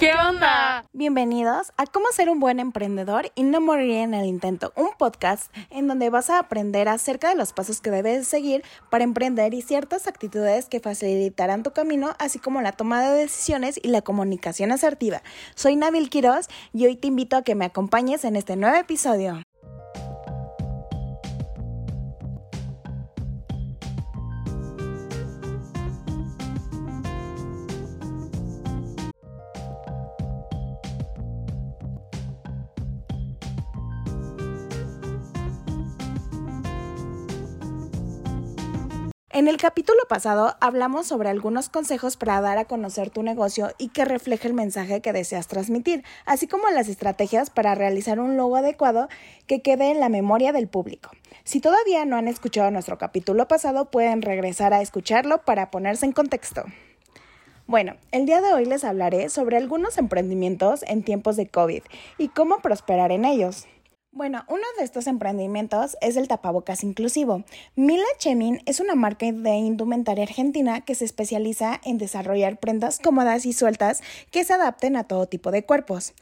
¿Qué onda? Bienvenidos a Cómo ser un buen emprendedor y no morir en el intento, un podcast en donde vas a aprender acerca de los pasos que debes seguir para emprender y ciertas actitudes que facilitarán tu camino, así como la toma de decisiones y la comunicación asertiva. Soy Nabil Quiroz y hoy te invito a que me acompañes en este nuevo episodio. En el capítulo pasado hablamos sobre algunos consejos para dar a conocer tu negocio y que refleje el mensaje que deseas transmitir, así como las estrategias para realizar un logo adecuado que quede en la memoria del público. Si todavía no han escuchado nuestro capítulo pasado, pueden regresar a escucharlo para ponerse en contexto. Bueno, el día de hoy les hablaré sobre algunos emprendimientos en tiempos de COVID y cómo prosperar en ellos. Bueno, uno de estos emprendimientos es el tapabocas inclusivo. Mila Chemin es una marca de indumentaria argentina que se especializa en desarrollar prendas cómodas y sueltas que se adapten a todo tipo de cuerpos.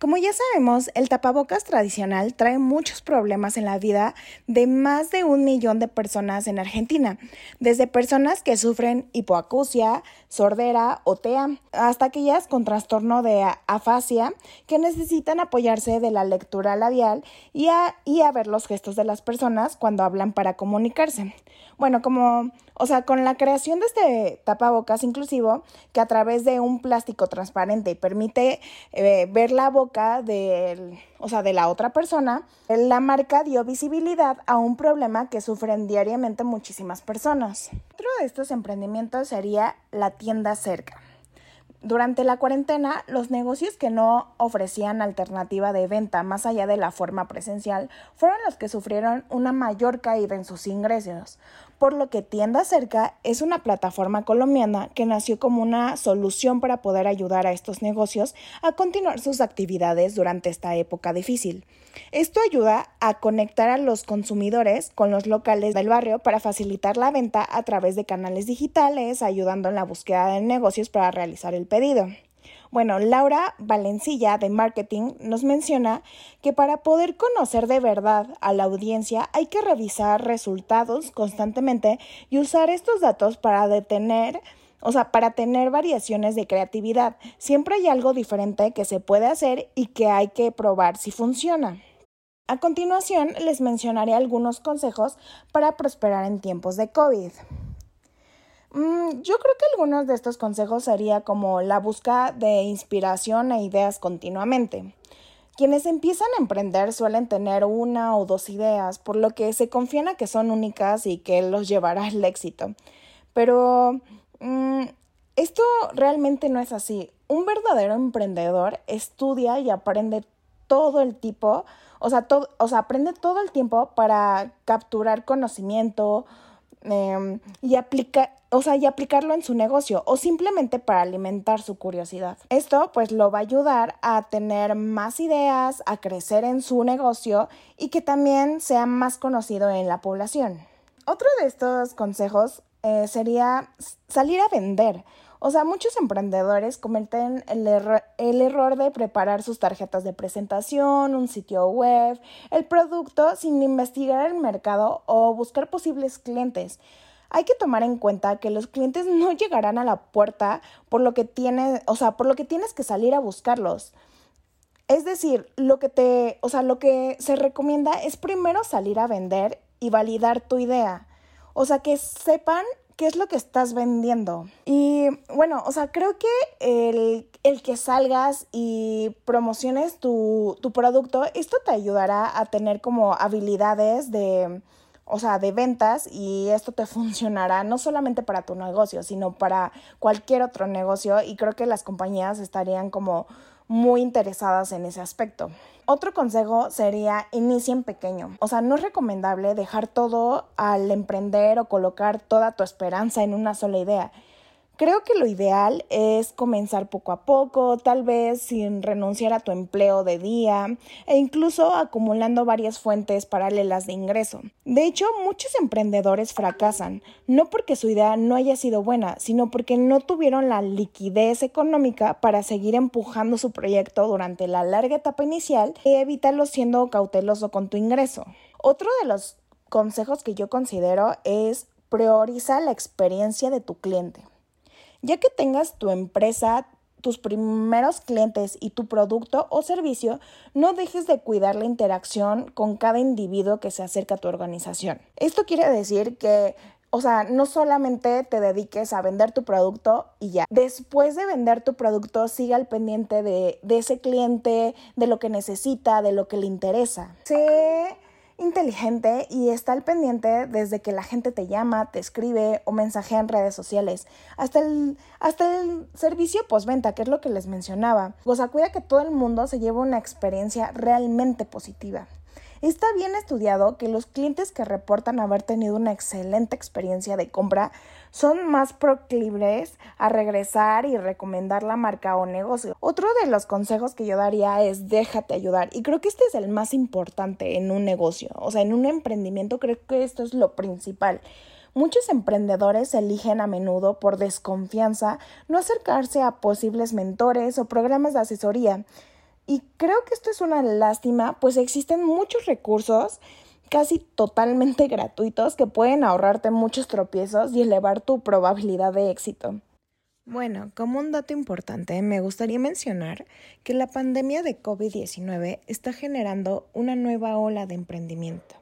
Como ya sabemos, el tapabocas tradicional trae muchos problemas en la vida de más de un millón de personas en Argentina, desde personas que sufren hipoacusia, sordera o TEA, hasta aquellas con trastorno de afasia que necesitan apoyarse de la lectura labial y a, y a ver los gestos de las personas cuando hablan para comunicarse. Bueno, como, o sea, con la creación de este tapabocas inclusivo, que a través de un plástico transparente permite eh, ver la boca de, o sea, de la otra persona, la marca dio visibilidad a un problema que sufren diariamente muchísimas personas. Otro de estos emprendimientos sería la tienda cerca. Durante la cuarentena, los negocios que no ofrecían alternativa de venta más allá de la forma presencial fueron los que sufrieron una mayor caída en sus ingresos, por lo que Tienda Cerca es una plataforma colombiana que nació como una solución para poder ayudar a estos negocios a continuar sus actividades durante esta época difícil. Esto ayuda a conectar a los consumidores con los locales del barrio para facilitar la venta a través de canales digitales, ayudando en la búsqueda de negocios para realizar el pedido. Bueno, Laura Valencilla de Marketing nos menciona que para poder conocer de verdad a la audiencia hay que revisar resultados constantemente y usar estos datos para detener o sea, para tener variaciones de creatividad, siempre hay algo diferente que se puede hacer y que hay que probar si funciona. A continuación, les mencionaré algunos consejos para prosperar en tiempos de COVID. Mm, yo creo que algunos de estos consejos sería como la búsqueda de inspiración e ideas continuamente. Quienes empiezan a emprender suelen tener una o dos ideas, por lo que se confían a que son únicas y que los llevará al éxito. Pero mm, esto realmente no es así. Un verdadero emprendedor estudia y aprende todo el tipo, o sea, o sea, aprende todo el tiempo para capturar conocimiento, Em, y aplicar o sea, y aplicarlo en su negocio o simplemente para alimentar su curiosidad. Esto pues lo va a ayudar a tener más ideas, a crecer en su negocio y que también sea más conocido en la población. Otro de estos consejos eh, sería salir a vender. O sea, muchos emprendedores cometen el, el, error de preparar sus tarjetas de presentación, un sitio web, el producto sin investigar el mercado o buscar posibles clientes. Hay que tomar en cuenta que los clientes no llegarán a la puerta por lo que tienes, o sea, por lo que tienes que salir a buscarlos. Es decir, lo que te, o sea, lo que se recomienda es primero salir a vender y validar tu idea. O sea, que sepan qué es lo que estás vendiendo. Y bueno, o sea, creo que el, que salgas y promociones tu, tu, producto, esto te ayudará a tener como habilidades de, o sea, de ventas y esto te funcionará no solamente para tu negocio, sino para cualquier otro negocio y creo que las compañías estarían como muy interesadas en ese aspecto. Otro consejo sería inicien pequeño. O sea, no es recomendable dejar todo al emprender o colocar toda tu esperanza en una sola idea. Creo que lo ideal es comenzar poco a poco, tal vez sin renunciar a tu empleo de día e incluso acumulando varias fuentes paralelas de ingreso. De hecho, muchos emprendedores fracasan, no porque su idea no haya sido buena, sino porque no tuvieron la liquidez económica para seguir empujando su proyecto durante la larga etapa inicial y evitarlo siendo cauteloso con tu ingreso. Otro de los consejos que yo considero es prioriza la experiencia de tu cliente. Ya que tengas tu empresa, tus primeros clientes y tu producto o servicio, no dejes de cuidar la interacción con cada individuo que se acerca a tu organización. Esto quiere decir que o sea, no solamente te dediques a vender tu producto y ya. Después de vender tu producto, siga al pendiente de, de ese cliente, de lo que necesita, de lo que le interesa. Sé inteligente y está al pendiente desde que la gente te llama, te escribe o mensajea en redes sociales, hasta el, hasta el servicio postventa, que es lo que les mencionaba. O sea, cuida que todo el mundo se lleve una experiencia realmente positiva. Está bien estudiado que los clientes que reportan haber tenido una excelente experiencia de compra son más proclives a regresar y recomendar la marca o negocio. Otro de los consejos que yo daría es déjate ayudar y creo que este es el más importante en un negocio, o sea, en un emprendimiento creo que esto es lo principal. Muchos emprendedores eligen a menudo por desconfianza no acercarse a posibles mentores o programas de asesoría y creo que esto es una lástima, pues existen muchos recursos casi totalmente gratuitos que pueden ahorrarte muchos tropiezos y elevar tu probabilidad de éxito. Bueno, como un dato importante, me gustaría mencionar que la pandemia de COVID-19 está generando una nueva ola de emprendimiento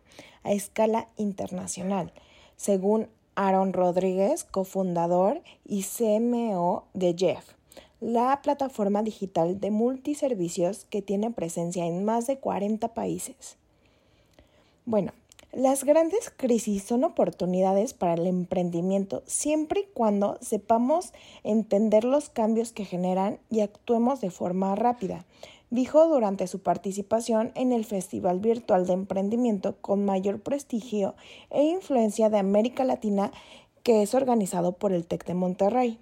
a escala internacional, según Aaron Rodríguez, cofundador y CMO de Jeff la plataforma digital de multiservicios que tiene presencia en más de 40 países. Bueno, las grandes crisis son oportunidades para el emprendimiento siempre y cuando sepamos entender los cambios que generan y actuemos de forma rápida, dijo durante su participación en el Festival Virtual de Emprendimiento con mayor prestigio e influencia de América Latina que es organizado por el TEC de Monterrey.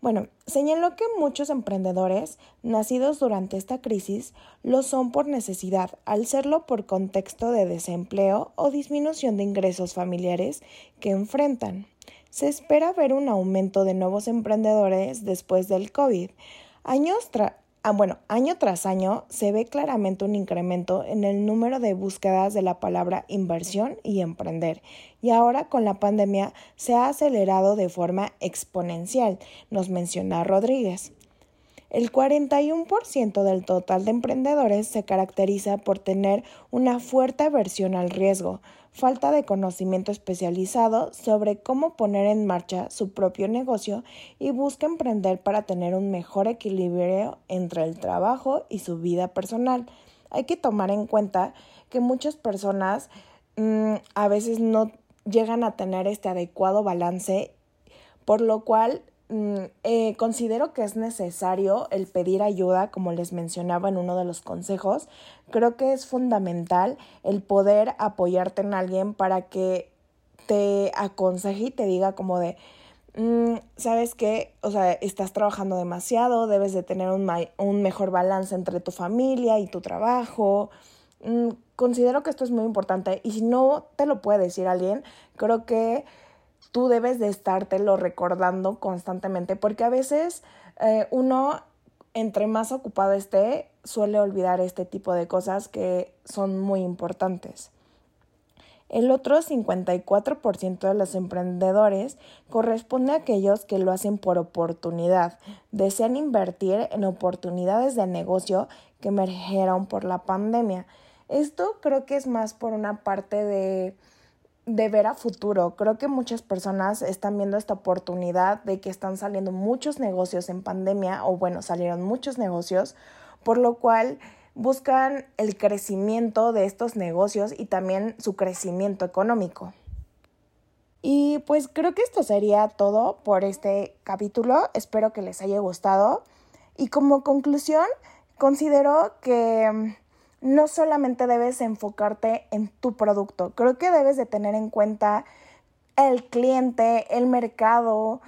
Bueno, señaló que muchos emprendedores nacidos durante esta crisis lo son por necesidad, al serlo por contexto de desempleo o disminución de ingresos familiares que enfrentan. Se espera ver un aumento de nuevos emprendedores después del COVID. Años Ah, bueno, año tras año se ve claramente un incremento en el número de búsquedas de la palabra inversión y emprender. Y ahora con la pandemia se ha acelerado de forma exponencial, nos menciona Rodríguez. El 41% del total de emprendedores se caracteriza por tener una fuerte aversión al riesgo, falta de conocimiento especializado sobre cómo poner en marcha su propio negocio y busca emprender para tener un mejor equilibrio entre el trabajo y su vida personal. Hay que tomar en cuenta que muchas personas mm, a veces no llegan a tener este adecuado balance, por lo cual eh, considero que es necesario el pedir ayuda, como les mencionaba en uno de los consejos. Creo que es fundamental el poder apoyarte en alguien para que te aconseje y te diga como de, mm, sabes que, o sea, estás trabajando demasiado, debes de tener un, un mejor balance entre tu familia y tu trabajo. Mm, considero que esto es muy importante y si no te lo puede decir alguien, creo que tú debes de estártelo recordando constantemente, porque a veces eh, uno, entre más ocupado esté, suele olvidar este tipo de cosas que son muy importantes. El otro 54% de los emprendedores corresponde a aquellos que lo hacen por oportunidad, desean invertir en oportunidades de negocio que emergieron por la pandemia. Esto creo que es más por una parte de de ver a futuro. Creo que muchas personas están viendo esta oportunidad de que están saliendo muchos negocios en pandemia o bueno, salieron muchos negocios, por lo cual buscan el crecimiento de estos negocios y también su crecimiento económico. Y pues creo que esto sería todo por este capítulo. Espero que les haya gustado. Y como conclusión, considero que no solamente debes enfocarte en tu producto, creo que debes de tener en cuenta el cliente, el mercado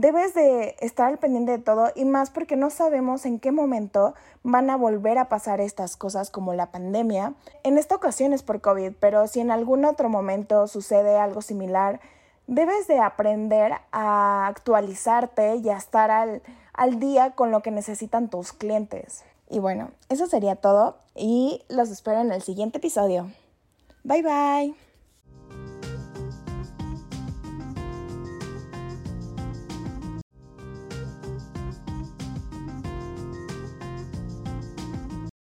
debes de estar al pendiente de todo y más porque no sabemos en qué momento van a volver a pasar estas cosas como la pandemia. En esta ocasión es por COVID, pero si en algún otro momento sucede algo similar, debes de aprender a actualizarte y a estar al, al día con lo que necesitan tus clientes. Y bueno, eso sería todo y los espero en el siguiente episodio. Bye bye.